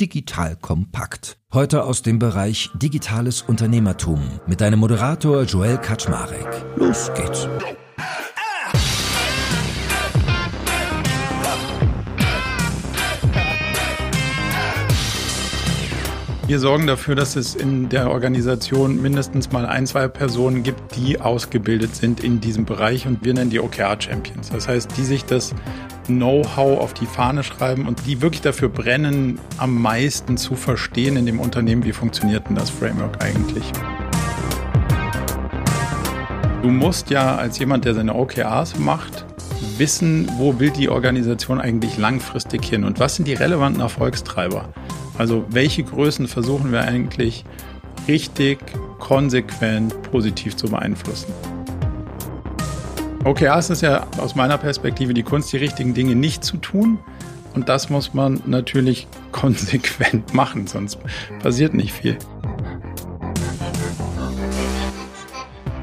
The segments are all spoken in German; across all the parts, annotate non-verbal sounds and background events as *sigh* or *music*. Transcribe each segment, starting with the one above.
Digital Kompakt. Heute aus dem Bereich Digitales Unternehmertum mit deinem Moderator Joel Kaczmarek. Los geht's. Wir sorgen dafür, dass es in der Organisation mindestens mal ein, zwei Personen gibt, die ausgebildet sind in diesem Bereich und wir nennen die OKR Champions. Das heißt, die sich das Know-how auf die Fahne schreiben und die wirklich dafür brennen, am meisten zu verstehen in dem Unternehmen, wie funktioniert denn das Framework eigentlich. Du musst ja als jemand, der seine OKRs macht, wissen, wo will die Organisation eigentlich langfristig hin und was sind die relevanten Erfolgstreiber. Also welche Größen versuchen wir eigentlich richtig, konsequent, positiv zu beeinflussen? OKRs ist ja aus meiner Perspektive die Kunst, die richtigen Dinge nicht zu tun. Und das muss man natürlich *laughs* konsequent machen, sonst passiert nicht viel.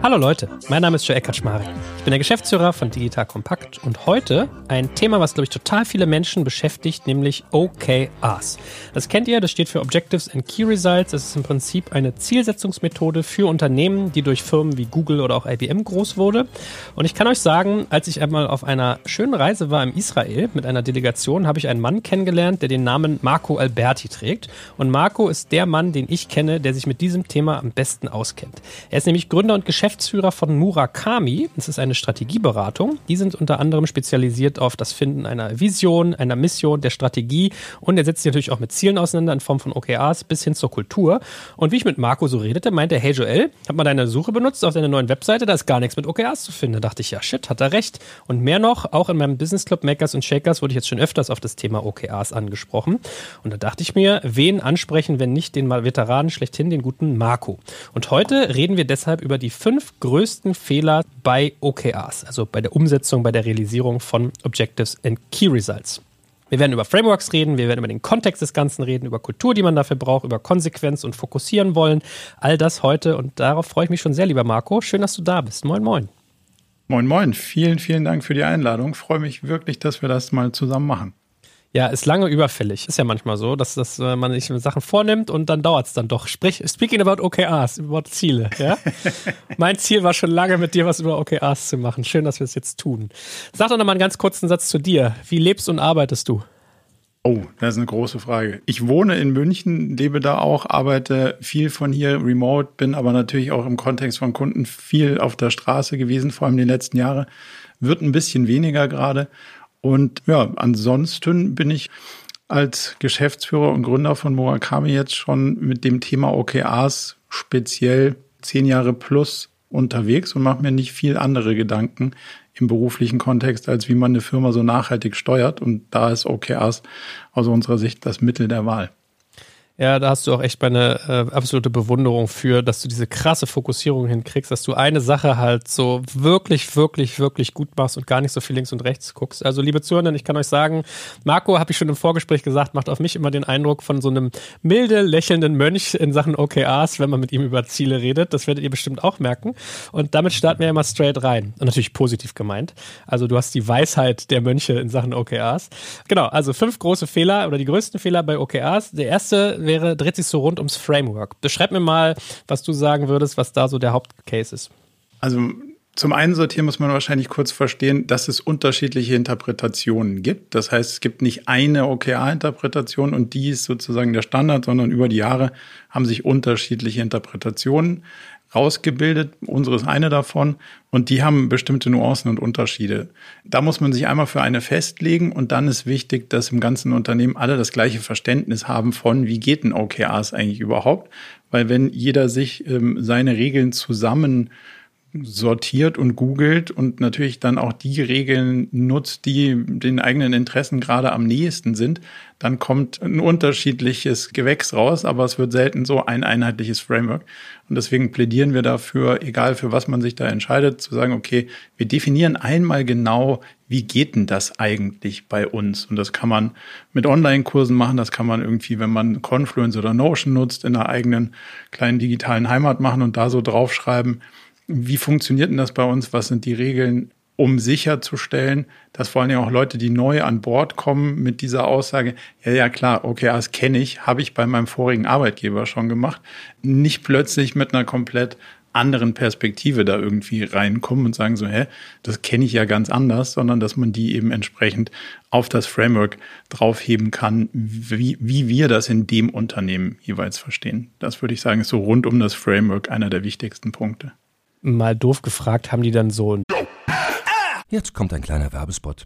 Hallo Leute, mein Name ist Joe Eckert-Schmarek. Ich bin der Geschäftsführer von Digital Compact und heute ein Thema, was, glaube ich, total viele Menschen beschäftigt, nämlich OKRs. Das kennt ihr, das steht für Objectives and Key Results. Das ist im Prinzip eine Zielsetzungsmethode für Unternehmen, die durch Firmen wie Google oder auch IBM groß wurde. Und ich kann euch sagen, als ich einmal auf einer schönen Reise war im Israel mit einer Delegation, habe ich einen Mann kennengelernt, der den Namen Marco Alberti trägt. Und Marco ist der Mann, den ich kenne, der sich mit diesem Thema am besten auskennt. Er ist nämlich Gründer und Geschäftsführer Geschäftsführer von Murakami. Das ist eine Strategieberatung. Die sind unter anderem spezialisiert auf das Finden einer Vision, einer Mission, der Strategie und er setzt sich natürlich auch mit Zielen auseinander in Form von OKRs bis hin zur Kultur. Und wie ich mit Marco so redete, meinte er, hey Joel, hab mal deine Suche benutzt auf deiner neuen Webseite, da ist gar nichts mit OKRs zu finden. Da dachte ich, ja shit, hat er recht. Und mehr noch, auch in meinem Business Club Makers und Shakers wurde ich jetzt schon öfters auf das Thema OKRs angesprochen. Und da dachte ich mir, wen ansprechen, wenn nicht den Veteranen schlechthin, den guten Marco. Und heute reden wir deshalb über die fünf fünf größten Fehler bei OKRs, also bei der Umsetzung, bei der Realisierung von Objectives and Key Results. Wir werden über Frameworks reden, wir werden über den Kontext des Ganzen reden, über Kultur, die man dafür braucht, über Konsequenz und fokussieren wollen. All das heute und darauf freue ich mich schon sehr, lieber Marco. Schön, dass du da bist. Moin, moin. Moin, moin. Vielen, vielen Dank für die Einladung. Freue mich wirklich, dass wir das mal zusammen machen. Ja, ist lange überfällig. Ist ja manchmal so, dass, dass äh, man sich Sachen vornimmt und dann dauert es dann doch. Sprich, speaking about OKRs, über Ziele. Ja? *laughs* mein Ziel war schon lange, mit dir was über OKRs zu machen. Schön, dass wir es jetzt tun. Sag doch noch mal einen ganz kurzen Satz zu dir. Wie lebst und arbeitest du? Oh, das ist eine große Frage. Ich wohne in München, lebe da auch, arbeite viel von hier remote, bin aber natürlich auch im Kontext von Kunden viel auf der Straße gewesen, vor allem die letzten Jahre. Wird ein bisschen weniger gerade und ja, ansonsten bin ich als Geschäftsführer und Gründer von Murakami jetzt schon mit dem Thema OKRs speziell zehn Jahre plus unterwegs und mache mir nicht viel andere Gedanken im beruflichen Kontext, als wie man eine Firma so nachhaltig steuert. Und da ist OKRs aus unserer Sicht das Mittel der Wahl. Ja, da hast du auch echt meine äh, absolute Bewunderung für, dass du diese krasse Fokussierung hinkriegst, dass du eine Sache halt so wirklich, wirklich, wirklich gut machst und gar nicht so viel links und rechts guckst. Also, liebe Zuhörer, ich kann euch sagen, Marco, habe ich schon im Vorgespräch gesagt, macht auf mich immer den Eindruck von so einem milde, lächelnden Mönch in Sachen OKRs, wenn man mit ihm über Ziele redet. Das werdet ihr bestimmt auch merken. Und damit starten wir immer straight rein. Und natürlich positiv gemeint. Also, du hast die Weisheit der Mönche in Sachen OKRs. Genau, also fünf große Fehler oder die größten Fehler bei OKRs. Der erste wäre, dreht sich so rund ums Framework. Beschreib mir mal, was du sagen würdest, was da so der Hauptcase ist. Also zum einen sortieren muss man wahrscheinlich kurz verstehen, dass es unterschiedliche Interpretationen gibt. Das heißt, es gibt nicht eine OKR-Interpretation und die ist sozusagen der Standard, sondern über die Jahre haben sich unterschiedliche Interpretationen rausgebildet. Unsere ist eine davon und die haben bestimmte Nuancen und Unterschiede. Da muss man sich einmal für eine festlegen und dann ist wichtig, dass im ganzen Unternehmen alle das gleiche Verständnis haben von, wie geht ein OKRs eigentlich überhaupt? Weil wenn jeder sich ähm, seine Regeln zusammen sortiert und googelt und natürlich dann auch die Regeln nutzt, die den eigenen Interessen gerade am nächsten sind, dann kommt ein unterschiedliches Gewächs raus, aber es wird selten so ein einheitliches Framework. Und deswegen plädieren wir dafür, egal für was man sich da entscheidet, zu sagen, okay, wir definieren einmal genau, wie geht denn das eigentlich bei uns? Und das kann man mit Online-Kursen machen, das kann man irgendwie, wenn man Confluence oder Notion nutzt, in einer eigenen kleinen digitalen Heimat machen und da so draufschreiben, wie funktioniert denn das bei uns? Was sind die Regeln? um sicherzustellen, dass vor allem auch Leute, die neu an Bord kommen, mit dieser Aussage, ja, ja, klar, okay, das kenne ich, habe ich bei meinem vorigen Arbeitgeber schon gemacht, nicht plötzlich mit einer komplett anderen Perspektive da irgendwie reinkommen und sagen so, hä, das kenne ich ja ganz anders, sondern dass man die eben entsprechend auf das Framework draufheben kann, wie, wie wir das in dem Unternehmen jeweils verstehen. Das würde ich sagen, ist so rund um das Framework einer der wichtigsten Punkte. Mal doof gefragt, haben die dann so ein Jetzt kommt ein kleiner Werbespot.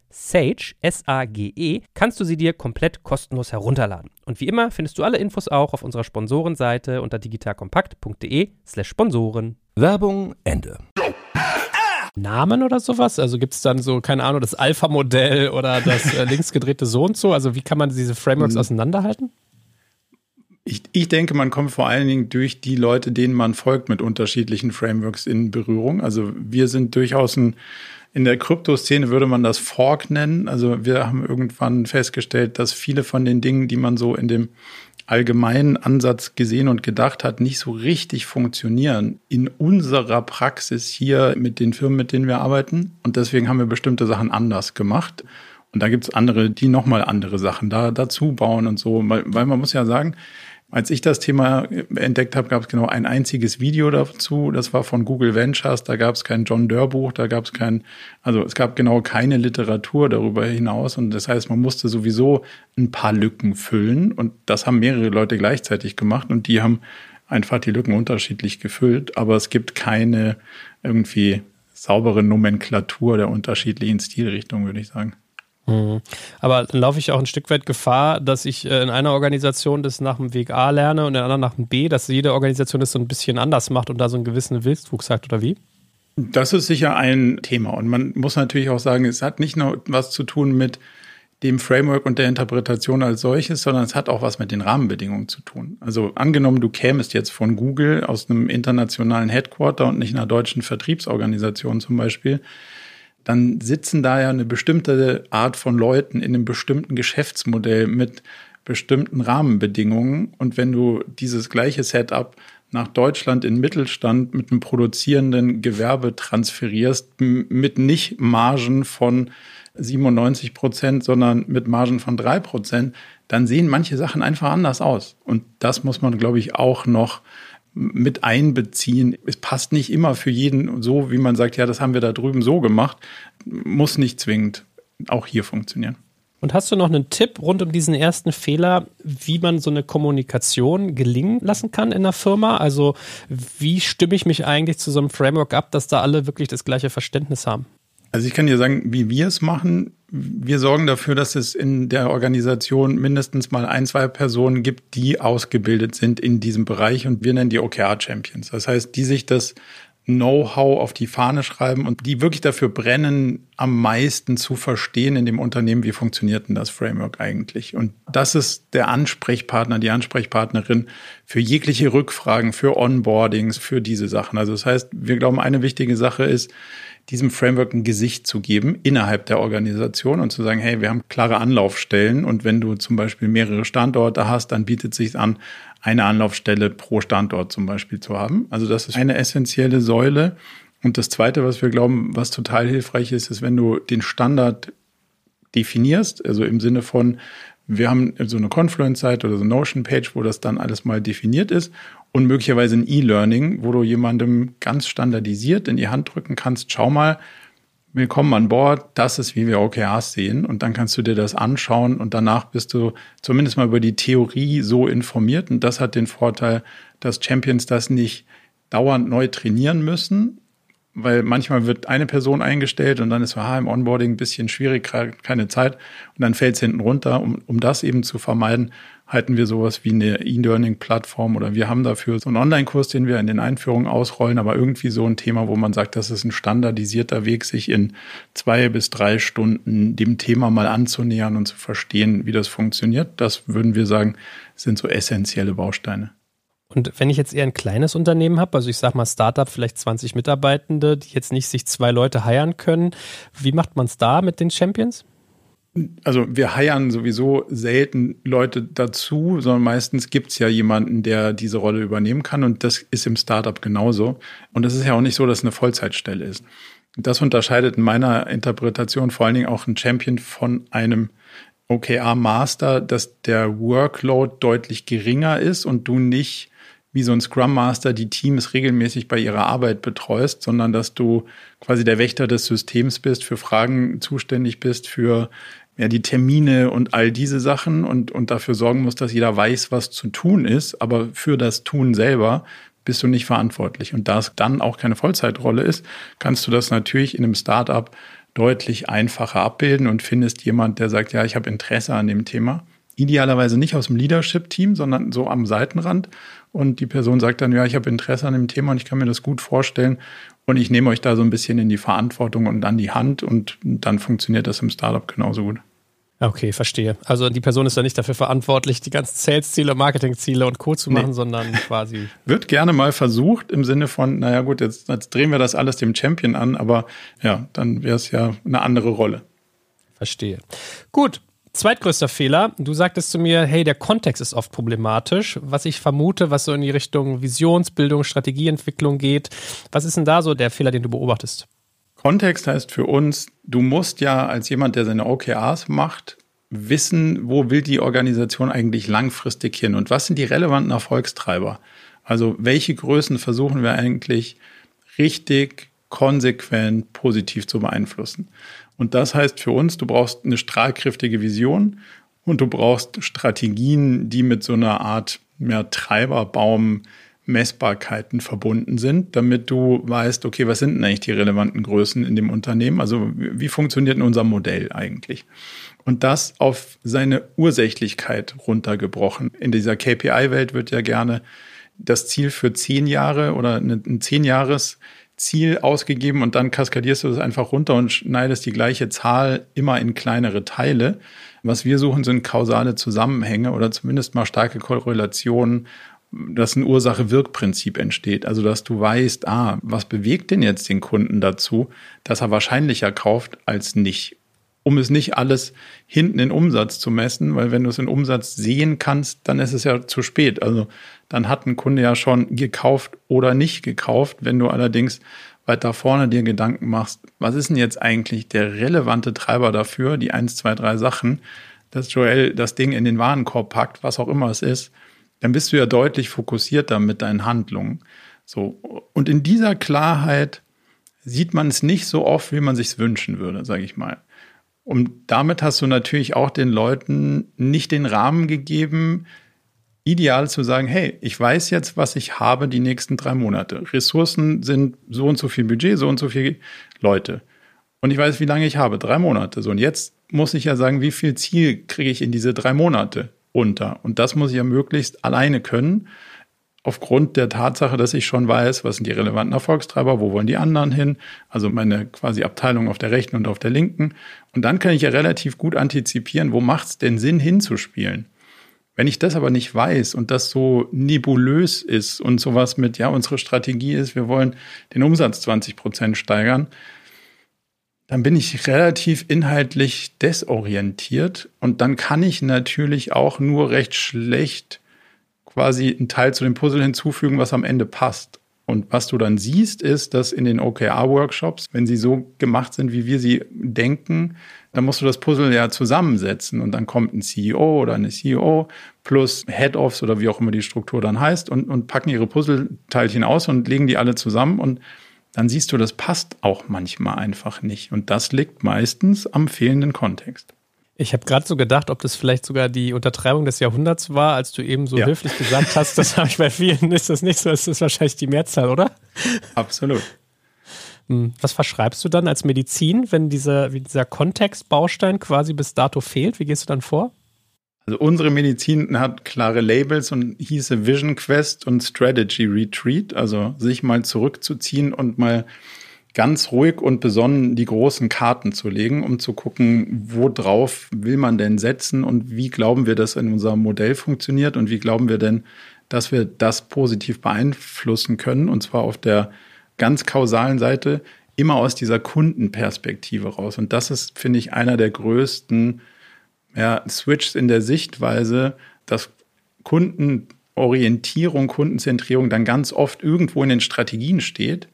Sage, S-A-G-E, kannst du sie dir komplett kostenlos herunterladen. Und wie immer findest du alle Infos auch auf unserer Sponsorenseite unter digitalkompakt.de slash Sponsoren. Werbung Ende. Namen oder sowas? Also gibt es dann so, keine Ahnung, das Alpha-Modell oder das äh, linksgedrehte so und so? Also wie kann man diese Frameworks mhm. auseinanderhalten? Ich, ich denke, man kommt vor allen Dingen durch die Leute, denen man folgt, mit unterschiedlichen Frameworks in Berührung. Also wir sind durchaus ein in der Kryptoszene würde man das Fork nennen. Also wir haben irgendwann festgestellt, dass viele von den Dingen, die man so in dem allgemeinen Ansatz gesehen und gedacht hat, nicht so richtig funktionieren in unserer Praxis hier mit den Firmen, mit denen wir arbeiten. Und deswegen haben wir bestimmte Sachen anders gemacht. Und da gibt es andere, die nochmal andere Sachen da dazu bauen und so. Weil, weil man muss ja sagen, als ich das Thema entdeckt habe, gab es genau ein einziges Video dazu. Das war von Google Ventures. Da gab es kein John Doerr Buch, da gab es kein, also es gab genau keine Literatur darüber hinaus. Und das heißt, man musste sowieso ein paar Lücken füllen. Und das haben mehrere Leute gleichzeitig gemacht. Und die haben einfach die Lücken unterschiedlich gefüllt. Aber es gibt keine irgendwie saubere Nomenklatur der unterschiedlichen Stilrichtungen, würde ich sagen. Mhm. Aber dann laufe ich auch ein Stück weit Gefahr, dass ich äh, in einer Organisation das nach dem Weg A lerne und in der anderen nach dem B, dass jede Organisation das so ein bisschen anders macht und da so einen gewissen Wildwuchs hat, oder wie? Das ist sicher ein Thema. Und man muss natürlich auch sagen, es hat nicht nur was zu tun mit dem Framework und der Interpretation als solches, sondern es hat auch was mit den Rahmenbedingungen zu tun. Also angenommen, du kämest jetzt von Google aus einem internationalen Headquarter und nicht einer deutschen Vertriebsorganisation zum Beispiel, dann sitzen da ja eine bestimmte Art von Leuten in einem bestimmten Geschäftsmodell mit bestimmten Rahmenbedingungen. Und wenn du dieses gleiche Setup nach Deutschland in Mittelstand mit einem produzierenden Gewerbe transferierst, mit nicht Margen von 97 Prozent, sondern mit Margen von drei Prozent, dann sehen manche Sachen einfach anders aus. Und das muss man, glaube ich, auch noch mit einbeziehen. Es passt nicht immer für jeden so, wie man sagt, ja, das haben wir da drüben so gemacht. Muss nicht zwingend auch hier funktionieren. Und hast du noch einen Tipp rund um diesen ersten Fehler, wie man so eine Kommunikation gelingen lassen kann in der Firma? Also wie stimme ich mich eigentlich zu so einem Framework ab, dass da alle wirklich das gleiche Verständnis haben? Also ich kann dir sagen, wie wir es machen. Wir sorgen dafür, dass es in der Organisation mindestens mal ein, zwei Personen gibt, die ausgebildet sind in diesem Bereich und wir nennen die OKR-Champions. Das heißt, die sich das Know-how auf die Fahne schreiben und die wirklich dafür brennen, am meisten zu verstehen in dem Unternehmen, wie funktioniert denn das Framework eigentlich. Und das ist der Ansprechpartner, die Ansprechpartnerin für jegliche Rückfragen, für Onboardings, für diese Sachen. Also das heißt, wir glauben, eine wichtige Sache ist, diesem Framework ein Gesicht zu geben innerhalb der Organisation und zu sagen, hey, wir haben klare Anlaufstellen und wenn du zum Beispiel mehrere Standorte hast, dann bietet es sich an, eine Anlaufstelle pro Standort zum Beispiel zu haben. Also das ist eine essentielle Säule. Und das Zweite, was wir glauben, was total hilfreich ist, ist, wenn du den Standard definierst, also im Sinne von, wir haben so eine Confluence-Seite oder so eine Notion-Page, wo das dann alles mal definiert ist und möglicherweise ein E-Learning, wo du jemandem ganz standardisiert in die Hand drücken kannst, schau mal, willkommen an Bord, das ist, wie wir OKRs sehen. Und dann kannst du dir das anschauen und danach bist du zumindest mal über die Theorie so informiert. Und das hat den Vorteil, dass Champions das nicht dauernd neu trainieren müssen, weil manchmal wird eine Person eingestellt und dann ist ah, im Onboarding ein bisschen schwierig, keine Zeit und dann fällt es hinten runter. Um, um das eben zu vermeiden, halten wir sowas wie eine E-Learning-Plattform oder wir haben dafür so einen Online-Kurs, den wir in den Einführungen ausrollen, aber irgendwie so ein Thema, wo man sagt, das ist ein standardisierter Weg, sich in zwei bis drei Stunden dem Thema mal anzunähern und zu verstehen, wie das funktioniert. Das würden wir sagen, sind so essentielle Bausteine. Und wenn ich jetzt eher ein kleines Unternehmen habe, also ich sage mal Startup, vielleicht 20 Mitarbeitende, die jetzt nicht sich zwei Leute heiern können, wie macht man es da mit den Champions? Also wir heiern sowieso selten Leute dazu, sondern meistens gibt es ja jemanden, der diese Rolle übernehmen kann und das ist im Startup genauso. Und es ist ja auch nicht so, dass es eine Vollzeitstelle ist. Das unterscheidet in meiner Interpretation vor allen Dingen auch ein Champion von einem OKR Master, dass der Workload deutlich geringer ist und du nicht wie so ein Scrum Master die Teams regelmäßig bei ihrer Arbeit betreust, sondern dass du quasi der Wächter des Systems bist, für Fragen zuständig bist, für ja, die Termine und all diese Sachen und, und dafür sorgen musst, dass jeder weiß, was zu tun ist, aber für das Tun selber bist du nicht verantwortlich. Und da es dann auch keine Vollzeitrolle ist, kannst du das natürlich in einem Startup deutlich einfacher abbilden und findest jemand, der sagt, ja, ich habe Interesse an dem Thema. Idealerweise nicht aus dem Leadership-Team, sondern so am Seitenrand und die Person sagt dann, ja, ich habe Interesse an dem Thema und ich kann mir das gut vorstellen und ich nehme euch da so ein bisschen in die Verantwortung und an die Hand und dann funktioniert das im Startup genauso gut. Okay, verstehe. Also die Person ist ja nicht dafür verantwortlich, die ganzen Sales-Ziele, Marketing-Ziele und Co. zu machen, nee. sondern quasi. *laughs* Wird gerne mal versucht im Sinne von, naja gut, jetzt, jetzt drehen wir das alles dem Champion an, aber ja, dann wäre es ja eine andere Rolle. Verstehe. Gut, Zweitgrößter Fehler, du sagtest zu mir, hey, der Kontext ist oft problematisch, was ich vermute, was so in die Richtung Visionsbildung, Strategieentwicklung geht. Was ist denn da so der Fehler, den du beobachtest? Kontext heißt für uns, du musst ja als jemand, der seine OKRs macht, wissen, wo will die Organisation eigentlich langfristig hin und was sind die relevanten Erfolgstreiber? Also welche Größen versuchen wir eigentlich richtig konsequent positiv zu beeinflussen? Und das heißt für uns, du brauchst eine strahlkräftige Vision und du brauchst Strategien, die mit so einer Art mehr Treiberbaum Messbarkeiten verbunden sind, damit du weißt, okay, was sind denn eigentlich die relevanten Größen in dem Unternehmen? Also wie funktioniert denn unser Modell eigentlich? Und das auf seine Ursächlichkeit runtergebrochen. In dieser KPI-Welt wird ja gerne das Ziel für zehn Jahre oder ein zehn Jahres Ziel ausgegeben und dann kaskadierst du das einfach runter und schneidest die gleiche Zahl immer in kleinere Teile. Was wir suchen, sind kausale Zusammenhänge oder zumindest mal starke Korrelationen, dass ein Ursache-Wirk-Prinzip entsteht. Also, dass du weißt, ah, was bewegt denn jetzt den Kunden dazu, dass er wahrscheinlicher kauft als nicht um es nicht alles hinten in Umsatz zu messen, weil wenn du es in Umsatz sehen kannst, dann ist es ja zu spät. Also dann hat ein Kunde ja schon gekauft oder nicht gekauft. Wenn du allerdings weiter vorne dir Gedanken machst, was ist denn jetzt eigentlich der relevante Treiber dafür, die eins, zwei, drei Sachen, dass Joel das Ding in den Warenkorb packt, was auch immer es ist, dann bist du ja deutlich fokussierter mit deinen Handlungen. So. Und in dieser Klarheit sieht man es nicht so oft, wie man sich wünschen würde, sage ich mal. Und damit hast du natürlich auch den Leuten nicht den Rahmen gegeben, ideal zu sagen, hey, ich weiß jetzt, was ich habe die nächsten drei Monate. Ressourcen sind so und so viel Budget, so und so viele Leute. Und ich weiß, wie lange ich habe, drei Monate. So, und jetzt muss ich ja sagen, wie viel Ziel kriege ich in diese drei Monate unter. Und das muss ich ja möglichst alleine können aufgrund der Tatsache, dass ich schon weiß, was sind die relevanten Erfolgstreiber, wo wollen die anderen hin, also meine quasi Abteilung auf der rechten und auf der linken. Und dann kann ich ja relativ gut antizipieren, wo macht es denn Sinn hinzuspielen. Wenn ich das aber nicht weiß und das so nebulös ist und sowas mit, ja, unsere Strategie ist, wir wollen den Umsatz 20 Prozent steigern, dann bin ich relativ inhaltlich desorientiert und dann kann ich natürlich auch nur recht schlecht quasi einen Teil zu dem Puzzle hinzufügen, was am Ende passt. Und was du dann siehst, ist, dass in den OKR-Workshops, wenn sie so gemacht sind, wie wir sie denken, dann musst du das Puzzle ja zusammensetzen und dann kommt ein CEO oder eine CEO plus Head-Offs oder wie auch immer die Struktur dann heißt und, und packen ihre Puzzleteilchen aus und legen die alle zusammen und dann siehst du, das passt auch manchmal einfach nicht. Und das liegt meistens am fehlenden Kontext. Ich habe gerade so gedacht, ob das vielleicht sogar die Untertreibung des Jahrhunderts war, als du eben so ja. höflich gesagt hast, das habe ich bei vielen, ist das nicht so, ist das wahrscheinlich die Mehrzahl, oder? Absolut. Hm. Was verschreibst du dann als Medizin, wenn dieser, dieser Kontextbaustein quasi bis dato fehlt? Wie gehst du dann vor? Also unsere Medizin hat klare Labels und hieße Vision Quest und Strategy Retreat, also sich mal zurückzuziehen und mal ganz ruhig und besonnen die großen Karten zu legen, um zu gucken, worauf will man denn setzen und wie glauben wir, dass in unserem Modell funktioniert und wie glauben wir denn, dass wir das positiv beeinflussen können und zwar auf der ganz kausalen Seite immer aus dieser Kundenperspektive raus. Und das ist, finde ich, einer der größten ja, Switches in der Sichtweise, dass Kundenorientierung, Kundenzentrierung dann ganz oft irgendwo in den Strategien steht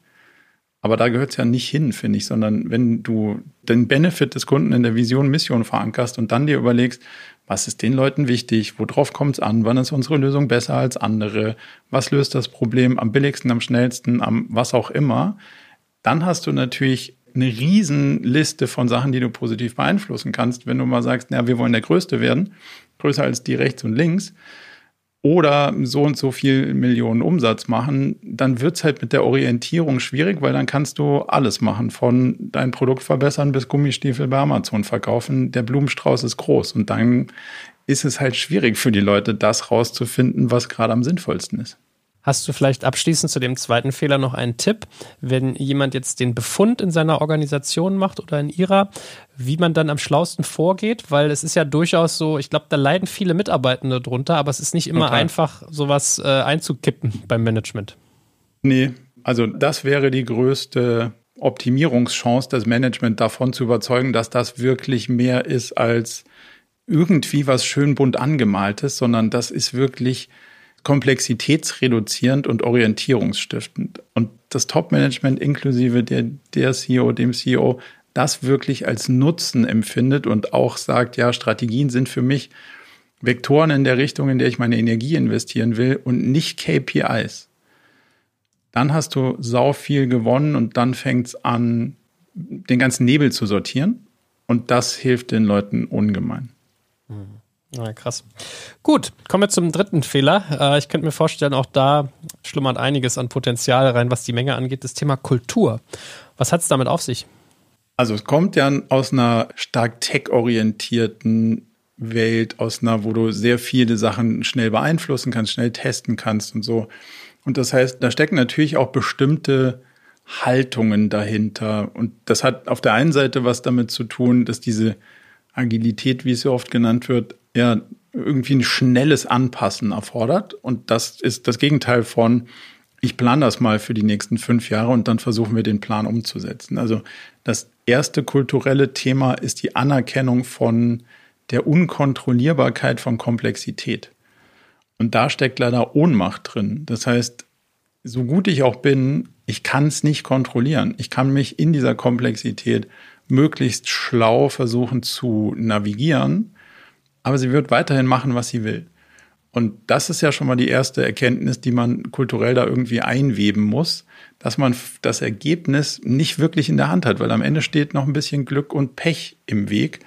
aber da gehört es ja nicht hin, finde ich, sondern wenn du den Benefit des Kunden in der Vision, Mission verankerst und dann dir überlegst, was ist den Leuten wichtig, worauf kommt es an, wann ist unsere Lösung besser als andere, was löst das Problem am billigsten, am schnellsten, am was auch immer, dann hast du natürlich eine Riesenliste von Sachen, die du positiv beeinflussen kannst. Wenn du mal sagst, na, wir wollen der Größte werden, größer als die rechts und links, oder so und so viel Millionen Umsatz machen, dann wird es halt mit der Orientierung schwierig, weil dann kannst du alles machen, von dein Produkt verbessern bis Gummistiefel bei Amazon verkaufen. Der Blumenstrauß ist groß und dann ist es halt schwierig für die Leute, das rauszufinden, was gerade am sinnvollsten ist. Hast du vielleicht abschließend zu dem zweiten Fehler noch einen Tipp, wenn jemand jetzt den Befund in seiner Organisation macht oder in ihrer, wie man dann am schlausten vorgeht? Weil es ist ja durchaus so, ich glaube, da leiden viele Mitarbeitende drunter, aber es ist nicht immer Total. einfach, sowas äh, einzukippen beim Management. Nee, also das wäre die größte Optimierungschance, das Management davon zu überzeugen, dass das wirklich mehr ist als irgendwie was schön bunt angemaltes, sondern das ist wirklich komplexitätsreduzierend und orientierungsstiftend. Und das Top-Management inklusive der, der CEO, dem CEO, das wirklich als Nutzen empfindet und auch sagt, ja, Strategien sind für mich Vektoren in der Richtung, in der ich meine Energie investieren will und nicht KPIs. Dann hast du sau viel gewonnen und dann fängt es an, den ganzen Nebel zu sortieren. Und das hilft den Leuten ungemein. Mhm. Ja, krass. Gut, kommen wir zum dritten Fehler. Äh, ich könnte mir vorstellen, auch da schlummert einiges an Potenzial rein, was die Menge angeht. Das Thema Kultur. Was hat es damit auf sich? Also es kommt ja aus einer stark tech-orientierten Welt, aus einer, wo du sehr viele Sachen schnell beeinflussen kannst, schnell testen kannst und so. Und das heißt, da stecken natürlich auch bestimmte Haltungen dahinter. Und das hat auf der einen Seite was damit zu tun, dass diese Agilität, wie es so oft genannt wird, ja irgendwie ein schnelles Anpassen erfordert. Und das ist das Gegenteil von, ich plane das mal für die nächsten fünf Jahre und dann versuchen wir den Plan umzusetzen. Also das erste kulturelle Thema ist die Anerkennung von der Unkontrollierbarkeit von Komplexität. Und da steckt leider Ohnmacht drin. Das heißt, so gut ich auch bin, ich kann es nicht kontrollieren. Ich kann mich in dieser Komplexität möglichst schlau versuchen zu navigieren aber sie wird weiterhin machen, was sie will. Und das ist ja schon mal die erste Erkenntnis, die man kulturell da irgendwie einweben muss, dass man das Ergebnis nicht wirklich in der Hand hat, weil am Ende steht noch ein bisschen Glück und Pech im Weg.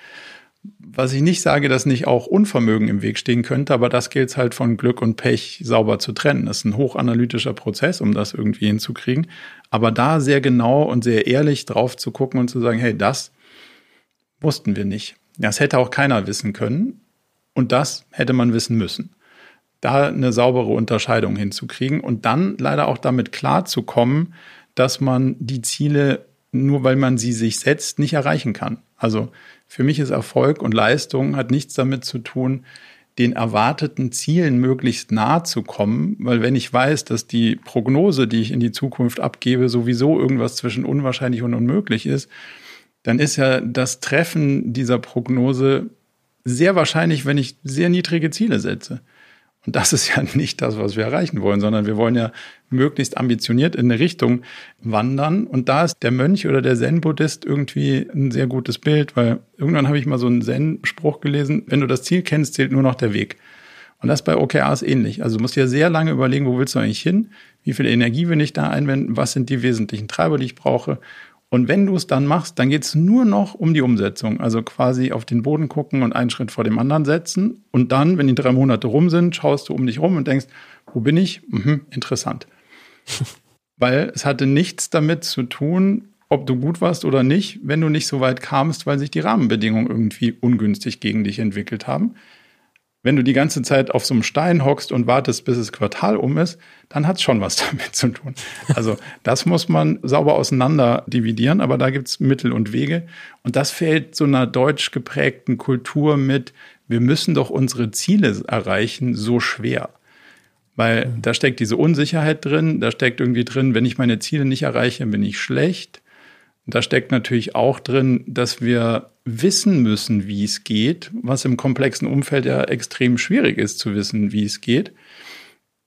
Was ich nicht sage, dass nicht auch Unvermögen im Weg stehen könnte, aber das gilt halt von Glück und Pech sauber zu trennen. Das ist ein hochanalytischer Prozess, um das irgendwie hinzukriegen. Aber da sehr genau und sehr ehrlich drauf zu gucken und zu sagen, hey, das wussten wir nicht. Das hätte auch keiner wissen können. Und das hätte man wissen müssen. Da eine saubere Unterscheidung hinzukriegen und dann leider auch damit klarzukommen, dass man die Ziele, nur weil man sie sich setzt, nicht erreichen kann. Also für mich ist Erfolg und Leistung hat nichts damit zu tun, den erwarteten Zielen möglichst nahe zu kommen, weil wenn ich weiß, dass die Prognose, die ich in die Zukunft abgebe, sowieso irgendwas zwischen unwahrscheinlich und unmöglich ist, dann ist ja das Treffen dieser Prognose sehr wahrscheinlich, wenn ich sehr niedrige Ziele setze. Und das ist ja *laughs* nicht das, was wir erreichen wollen, sondern wir wollen ja möglichst ambitioniert in eine Richtung wandern. Und da ist der Mönch oder der Zen-Buddhist irgendwie ein sehr gutes Bild, weil irgendwann habe ich mal so einen Zen-Spruch gelesen, wenn du das Ziel kennst, zählt nur noch der Weg. Und das bei OKRs ähnlich. Also du musst ja sehr lange überlegen, wo willst du eigentlich hin? Wie viel Energie will ich da einwenden? Was sind die wesentlichen Treiber, die ich brauche? Und wenn du es dann machst, dann geht es nur noch um die Umsetzung. Also quasi auf den Boden gucken und einen Schritt vor dem anderen setzen. Und dann, wenn die drei Monate rum sind, schaust du um dich rum und denkst, wo bin ich? Mhm, interessant. *laughs* weil es hatte nichts damit zu tun, ob du gut warst oder nicht, wenn du nicht so weit kamst, weil sich die Rahmenbedingungen irgendwie ungünstig gegen dich entwickelt haben. Wenn du die ganze Zeit auf so einem Stein hockst und wartest, bis das Quartal um ist, dann hat es schon was *laughs* damit zu tun. Also das muss man sauber auseinander dividieren, aber da gibt es Mittel und Wege. Und das fällt so einer deutsch geprägten Kultur mit, wir müssen doch unsere Ziele erreichen, so schwer. Weil mhm. da steckt diese Unsicherheit drin, da steckt irgendwie drin, wenn ich meine Ziele nicht erreiche, bin ich schlecht. Da steckt natürlich auch drin, dass wir wissen müssen, wie es geht, was im komplexen Umfeld ja extrem schwierig ist zu wissen, wie es geht.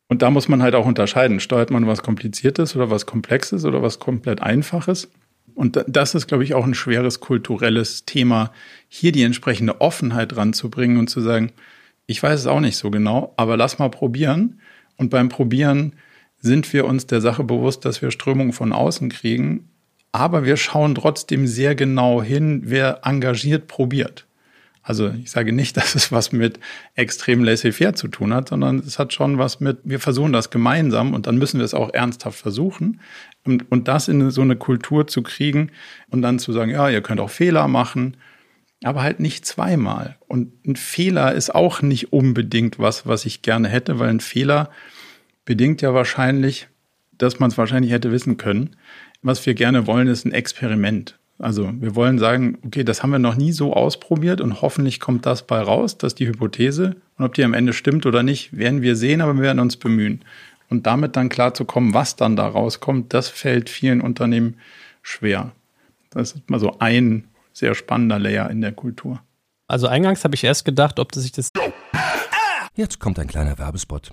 Und da muss man halt auch unterscheiden. Steuert man was Kompliziertes oder was Komplexes oder was komplett Einfaches? Und das ist, glaube ich, auch ein schweres kulturelles Thema, hier die entsprechende Offenheit ranzubringen und zu sagen, ich weiß es auch nicht so genau, aber lass mal probieren. Und beim Probieren sind wir uns der Sache bewusst, dass wir Strömungen von außen kriegen aber wir schauen trotzdem sehr genau hin, wer engagiert probiert. Also ich sage nicht, *laughs* dass es was mit extrem laissez-faire zu tun hat, sondern es hat schon was mit, wir versuchen das gemeinsam und dann müssen wir es auch ernsthaft versuchen. Und, und das in so eine Kultur zu kriegen und dann zu sagen, ja, ihr könnt auch Fehler machen, aber halt nicht zweimal. Und ein Fehler ist auch nicht unbedingt was, was ich gerne hätte, weil ein Fehler bedingt ja wahrscheinlich, dass man es wahrscheinlich hätte wissen können was wir gerne wollen, ist ein Experiment. Also wir wollen sagen, okay, das haben wir noch nie so ausprobiert und hoffentlich kommt das bei raus, dass die Hypothese und ob die am Ende stimmt oder nicht, werden wir sehen, aber wir werden uns bemühen. Und damit dann klar zu kommen, was dann da rauskommt, das fällt vielen Unternehmen schwer. Das ist mal so ein sehr spannender Layer in der Kultur. Also eingangs habe ich erst gedacht, ob das sich das. Jetzt kommt ein kleiner Werbespot.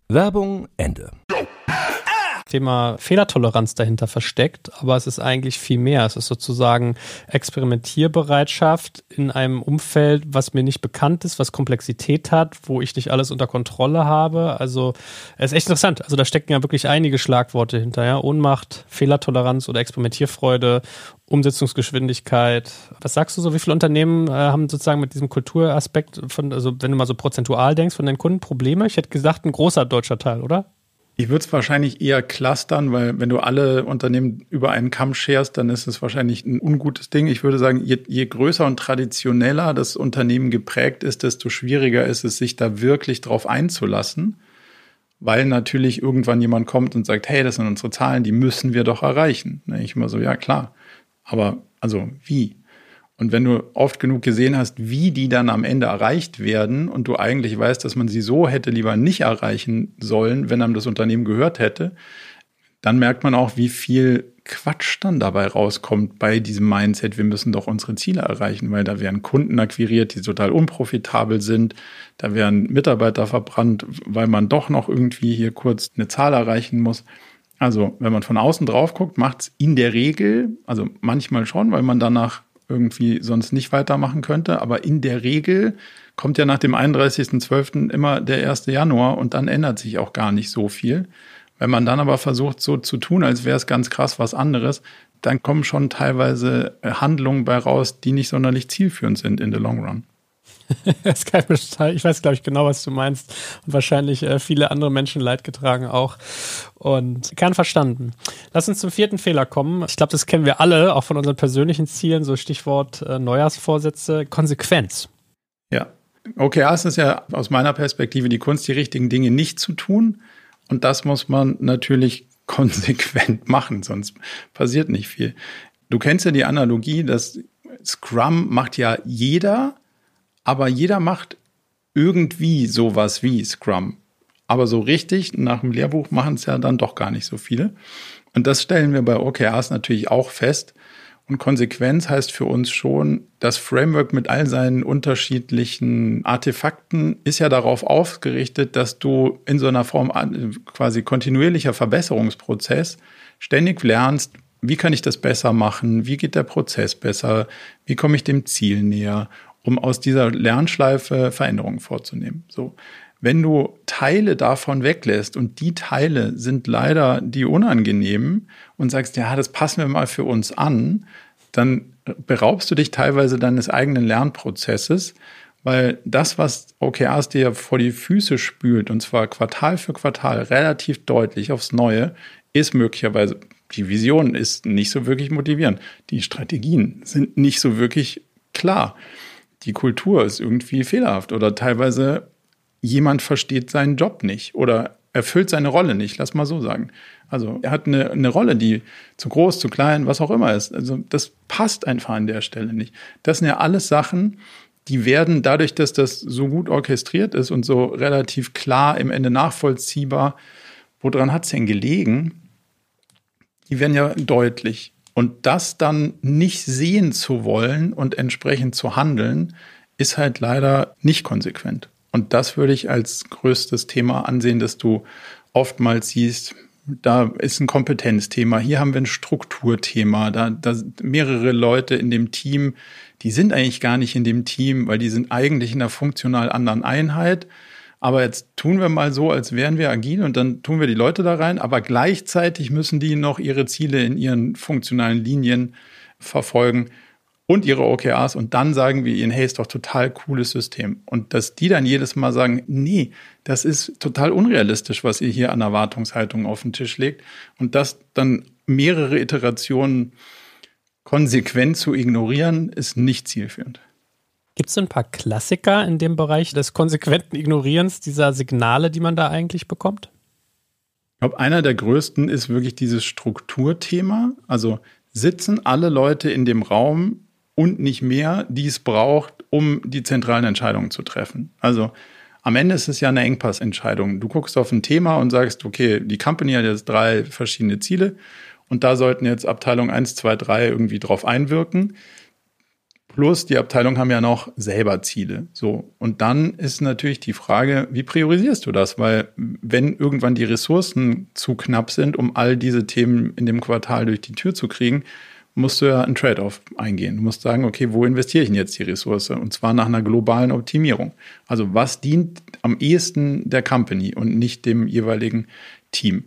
Werbung Ende. Thema Fehlertoleranz dahinter versteckt, aber es ist eigentlich viel mehr. Es ist sozusagen Experimentierbereitschaft in einem Umfeld, was mir nicht bekannt ist, was Komplexität hat, wo ich nicht alles unter Kontrolle habe. Also es ist echt interessant. Also da stecken ja wirklich einige Schlagworte hinter. Ja? Ohnmacht, Fehlertoleranz oder Experimentierfreude, Umsetzungsgeschwindigkeit. Was sagst du so? Wie viele Unternehmen äh, haben sozusagen mit diesem Kulturaspekt von, also wenn du mal so prozentual denkst, von deinen Kunden Probleme? Ich hätte gesagt, ein großer deutscher Teil, oder? Ich würde es wahrscheinlich eher clustern, weil wenn du alle Unternehmen über einen Kamm scherst, dann ist es wahrscheinlich ein ungutes Ding. Ich würde sagen, je, je größer und traditioneller das Unternehmen geprägt ist, desto schwieriger ist es, sich da wirklich drauf einzulassen, weil natürlich irgendwann jemand kommt und sagt, hey, das sind unsere Zahlen, die müssen wir doch erreichen. Ich immer so, ja klar, aber also wie? Und wenn du oft genug gesehen hast, wie die dann am Ende erreicht werden und du eigentlich weißt, dass man sie so hätte lieber nicht erreichen sollen, wenn einem das Unternehmen gehört hätte, dann merkt man auch, wie viel Quatsch dann dabei rauskommt bei diesem Mindset, wir müssen doch unsere Ziele erreichen, weil da werden Kunden akquiriert, die total unprofitabel sind, da werden Mitarbeiter verbrannt, weil man doch noch irgendwie hier kurz eine Zahl erreichen muss. Also, wenn man von außen drauf guckt, macht es in der Regel, also manchmal schon, weil man danach irgendwie sonst nicht weitermachen könnte. Aber in der Regel kommt ja nach dem 31.12. immer der 1. Januar und dann ändert sich auch gar nicht so viel. Wenn man dann aber versucht, so zu tun, als wäre es ganz krass was anderes, dann kommen schon teilweise Handlungen bei raus, die nicht sonderlich zielführend sind in the long run. *laughs* kann ich, weiß, glaube ich, genau, was du meinst. Und wahrscheinlich äh, viele andere Menschen leid getragen auch. Und gern verstanden. Lass uns zum vierten Fehler kommen. Ich glaube, das kennen wir alle, auch von unseren persönlichen Zielen, so Stichwort äh, Neujahrsvorsätze, Konsequenz. Ja. OKRs ist ja aus meiner Perspektive die Kunst, die richtigen Dinge nicht zu tun. Und das muss man natürlich *laughs* konsequent machen, sonst passiert nicht viel. Du kennst ja die Analogie, dass Scrum macht ja jeder, aber jeder macht irgendwie sowas wie Scrum. Aber so richtig, nach dem Lehrbuch machen es ja dann doch gar nicht so viele. Und das stellen wir bei OKRs natürlich auch fest. Und Konsequenz heißt für uns schon, das Framework mit all seinen unterschiedlichen Artefakten ist ja darauf ausgerichtet, dass du in so einer Form quasi kontinuierlicher Verbesserungsprozess ständig lernst, wie kann ich das besser machen, wie geht der Prozess besser, wie komme ich dem Ziel näher um aus dieser Lernschleife Veränderungen vorzunehmen. So. Wenn du Teile davon weglässt und die Teile sind leider die unangenehmen und sagst, ja, das passen wir mal für uns an, dann beraubst du dich teilweise deines eigenen Lernprozesses, weil das, was OKRs dir vor die Füße spült, und zwar Quartal für Quartal relativ deutlich aufs Neue, ist möglicherweise, die Vision ist nicht so wirklich motivierend. Die Strategien sind nicht so wirklich klar die Kultur ist irgendwie fehlerhaft oder teilweise jemand versteht seinen Job nicht oder erfüllt seine Rolle nicht, lass mal so sagen. Also er hat eine, eine Rolle, die zu groß, zu klein, was auch immer ist. Also das passt einfach an der Stelle nicht. Das sind ja alles Sachen, die werden dadurch, dass das so gut orchestriert ist und so relativ klar im Ende nachvollziehbar, woran hat es denn gelegen, die werden ja deutlich. Und das dann nicht sehen zu wollen und entsprechend zu handeln, ist halt leider nicht konsequent. Und das würde ich als größtes Thema ansehen, dass du oftmals siehst, da ist ein Kompetenzthema, hier haben wir ein Strukturthema, da, da mehrere Leute in dem Team, die sind eigentlich gar nicht in dem Team, weil die sind eigentlich in einer funktional anderen Einheit aber jetzt tun wir mal so, als wären wir agil und dann tun wir die Leute da rein, aber gleichzeitig müssen die noch ihre Ziele in ihren funktionalen Linien verfolgen und ihre OKRs und dann sagen wir ihnen, hey, ist doch total cooles System. Und dass die dann jedes Mal sagen, nee, das ist total unrealistisch, was ihr hier an Erwartungshaltung auf den Tisch legt und das dann mehrere Iterationen konsequent zu ignorieren, ist nicht zielführend. Gibt es ein paar Klassiker in dem Bereich des konsequenten Ignorierens dieser Signale, die man da eigentlich bekommt? Ich glaube, einer der größten ist wirklich dieses Strukturthema. Also sitzen alle Leute in dem Raum und nicht mehr, die es braucht, um die zentralen Entscheidungen zu treffen. Also am Ende ist es ja eine Engpassentscheidung. Du guckst auf ein Thema und sagst, okay, die Company hat jetzt drei verschiedene Ziele und da sollten jetzt Abteilung 1, 2, 3 irgendwie drauf einwirken. Plus die Abteilungen haben ja noch selber Ziele. So. Und dann ist natürlich die Frage, wie priorisierst du das? Weil wenn irgendwann die Ressourcen zu knapp sind, um all diese Themen in dem Quartal durch die Tür zu kriegen, musst du ja ein Trade-off eingehen. Du musst sagen, okay, wo investiere ich denn jetzt die Ressource? Und zwar nach einer globalen Optimierung. Also was dient am ehesten der Company und nicht dem jeweiligen Team?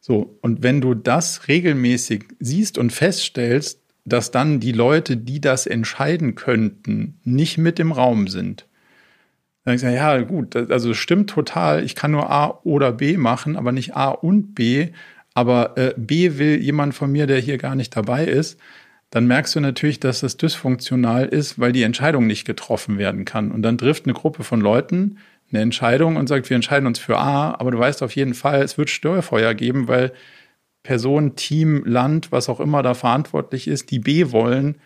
So. Und wenn du das regelmäßig siehst und feststellst, dass dann die Leute, die das entscheiden könnten, nicht mit im Raum sind. Dann sage ich, ja, gut, also stimmt total, ich kann nur A oder B machen, aber nicht A und B, aber äh, B will jemand von mir, der hier gar nicht dabei ist, dann merkst du natürlich, dass das dysfunktional ist, weil die Entscheidung nicht getroffen werden kann. Und dann trifft eine Gruppe von Leuten eine Entscheidung und sagt, wir entscheiden uns für A, aber du weißt auf jeden Fall, es wird Störfeuer geben, weil Person, Team, Land, was auch immer da verantwortlich ist, die B wollen,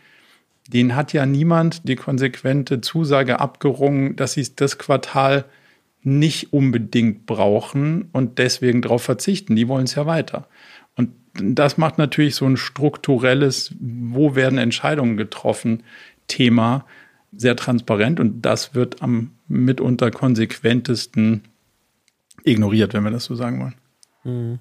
den hat ja niemand die konsequente Zusage abgerungen, dass sie das Quartal nicht unbedingt brauchen und deswegen darauf verzichten. Die wollen es ja weiter. Und das macht natürlich so ein strukturelles, wo werden Entscheidungen getroffen, Thema sehr transparent und das wird am mitunter konsequentesten ignoriert, wenn wir das so sagen wollen. Mhm.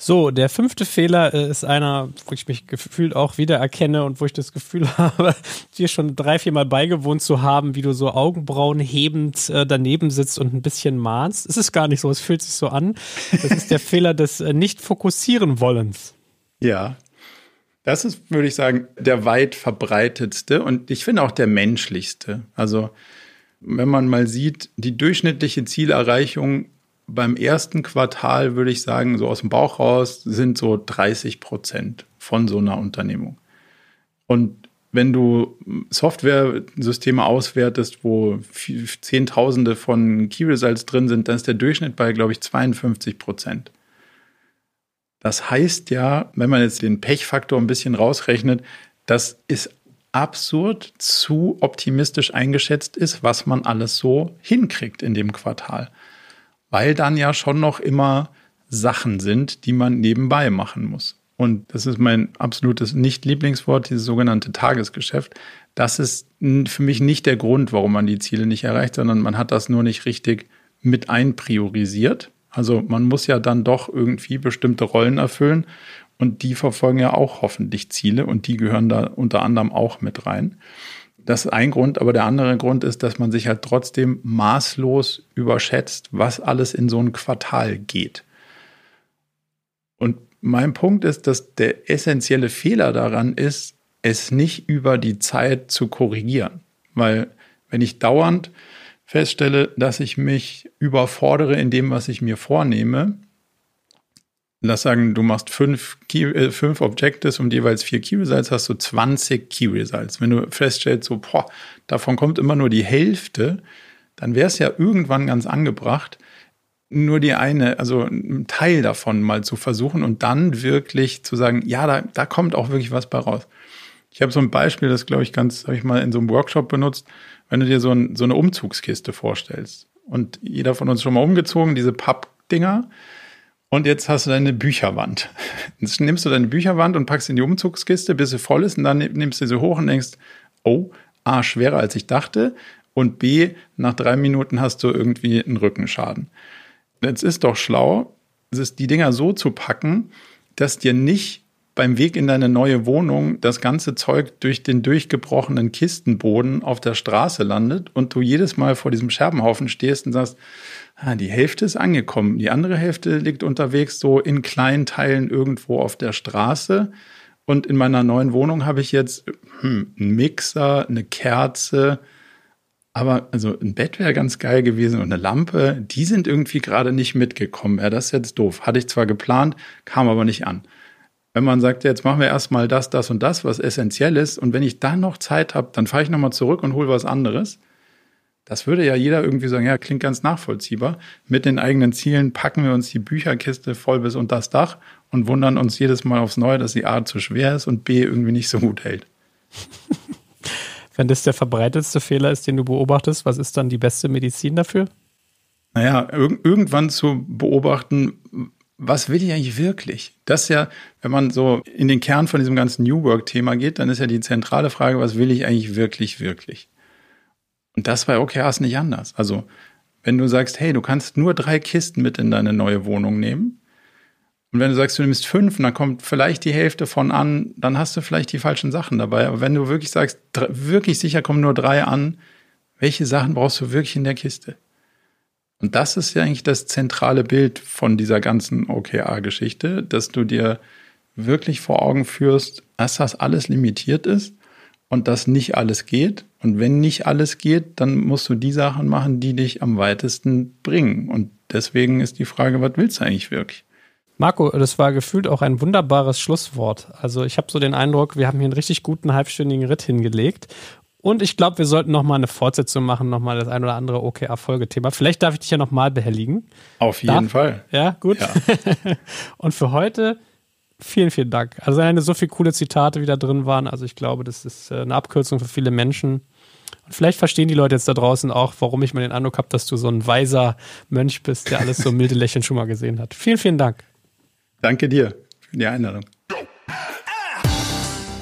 So, der fünfte Fehler äh, ist einer, wo ich mich gefühlt auch wiedererkenne und wo ich das Gefühl *laughs* habe, dir schon drei, vier Mal beigewohnt zu haben, wie du so Augenbrauen hebend äh, daneben sitzt und ein bisschen mahnst. Es ist gar nicht so, es fühlt sich so an. Das ist der *laughs* Fehler des äh, Nicht-Fokussieren-Wollens. Ja, das ist, würde ich sagen, der weit verbreitetste und ich finde auch der menschlichste. Also, wenn man mal sieht, die durchschnittliche Zielerreichung beim ersten Quartal würde ich sagen, so aus dem Bauch raus sind so 30 Prozent von so einer Unternehmung. Und wenn du Software-Systeme auswertest, wo Zehntausende von Key Results drin sind, dann ist der Durchschnitt bei, glaube ich, 52 Prozent. Das heißt ja, wenn man jetzt den Pechfaktor ein bisschen rausrechnet, das ist absurd zu optimistisch eingeschätzt ist, was man alles so hinkriegt in dem Quartal weil dann ja schon noch immer Sachen sind, die man nebenbei machen muss. Und das ist mein absolutes Nicht-Lieblingswort, dieses sogenannte Tagesgeschäft. Das ist für mich nicht der Grund, warum man die Ziele nicht erreicht, sondern man hat das nur nicht richtig mit einpriorisiert. Also man muss ja dann doch irgendwie bestimmte Rollen erfüllen und die verfolgen ja auch hoffentlich Ziele und die gehören da unter anderem auch mit rein. Das ist ein Grund, aber der andere Grund ist, dass man sich halt trotzdem maßlos überschätzt, was alles in so ein Quartal geht. Und mein Punkt ist, dass der essentielle Fehler daran ist, es nicht über die Zeit zu korrigieren. Weil wenn ich dauernd feststelle, dass ich mich überfordere in dem, was ich mir vornehme, lass sagen, du machst fünf, Key, äh, fünf Objectives und jeweils vier Key Results, hast du 20 Key Results. Wenn du feststellst, so, boah, davon kommt immer nur die Hälfte, dann wäre es ja irgendwann ganz angebracht, nur die eine, also einen Teil davon mal zu versuchen und dann wirklich zu sagen, ja, da, da kommt auch wirklich was bei raus. Ich habe so ein Beispiel, das glaube ich ganz, habe ich mal in so einem Workshop benutzt, wenn du dir so, ein, so eine Umzugskiste vorstellst. Und jeder von uns schon mal umgezogen, diese Pappdinger, und jetzt hast du deine Bücherwand. Jetzt nimmst du deine Bücherwand und packst in die Umzugskiste, bis sie voll ist, und dann nimmst du sie hoch und denkst, oh, A, schwerer als ich dachte, und B, nach drei Minuten hast du irgendwie einen Rückenschaden. Jetzt ist doch schlau, die Dinger so zu packen, dass dir nicht beim Weg in deine neue Wohnung das ganze Zeug durch den durchgebrochenen Kistenboden auf der Straße landet und du jedes Mal vor diesem Scherbenhaufen stehst und sagst, ah, die Hälfte ist angekommen, die andere Hälfte liegt unterwegs so in kleinen Teilen irgendwo auf der Straße. Und in meiner neuen Wohnung habe ich jetzt hm, einen Mixer, eine Kerze, aber also ein Bett wäre ganz geil gewesen und eine Lampe, die sind irgendwie gerade nicht mitgekommen. Ja, das ist jetzt doof. Hatte ich zwar geplant, kam aber nicht an. Wenn man sagt, jetzt machen wir erstmal das, das und das, was essentiell ist, und wenn ich dann noch Zeit habe, dann fahre ich nochmal zurück und hole was anderes, das würde ja jeder irgendwie sagen, ja, klingt ganz nachvollziehbar. Mit den eigenen Zielen packen wir uns die Bücherkiste voll bis unter das Dach und wundern uns jedes Mal aufs Neue, dass die A zu schwer ist und B irgendwie nicht so gut hält. *laughs* Wenn das der verbreitetste Fehler ist, den du beobachtest, was ist dann die beste Medizin dafür? Naja, irg irgendwann zu beobachten, was will ich eigentlich wirklich? Das ist ja, wenn man so in den Kern von diesem ganzen New Work-Thema geht, dann ist ja die zentrale Frage, was will ich eigentlich wirklich, wirklich? Und das bei OKRs nicht anders. Also, wenn du sagst, hey, du kannst nur drei Kisten mit in deine neue Wohnung nehmen, und wenn du sagst, du nimmst fünf und dann kommt vielleicht die Hälfte von an, dann hast du vielleicht die falschen Sachen dabei. Aber wenn du wirklich sagst, wirklich sicher kommen nur drei an, welche Sachen brauchst du wirklich in der Kiste? Und das ist ja eigentlich das zentrale Bild von dieser ganzen OKR-Geschichte, dass du dir wirklich vor Augen führst, dass das alles limitiert ist und dass nicht alles geht. Und wenn nicht alles geht, dann musst du die Sachen machen, die dich am weitesten bringen. Und deswegen ist die Frage, was willst du eigentlich wirklich? Marco, das war gefühlt auch ein wunderbares Schlusswort. Also ich habe so den Eindruck, wir haben hier einen richtig guten halbstündigen Ritt hingelegt. Und ich glaube, wir sollten noch mal eine Fortsetzung machen, noch mal das ein oder andere OKR-Folgethema. Vielleicht darf ich dich ja noch mal behelligen. Auf jeden darf? Fall. Ja, gut. Ja. *laughs* Und für heute Vielen, vielen Dank. Also eine so viele coole Zitate wieder drin waren. Also ich glaube, das ist äh, eine Abkürzung für viele Menschen. Und vielleicht verstehen die Leute jetzt da draußen auch, warum ich mir den Eindruck habe, dass du so ein weiser Mönch bist, der alles so milde Lächeln schon mal gesehen hat. Vielen, vielen Dank. Danke dir für die Einladung.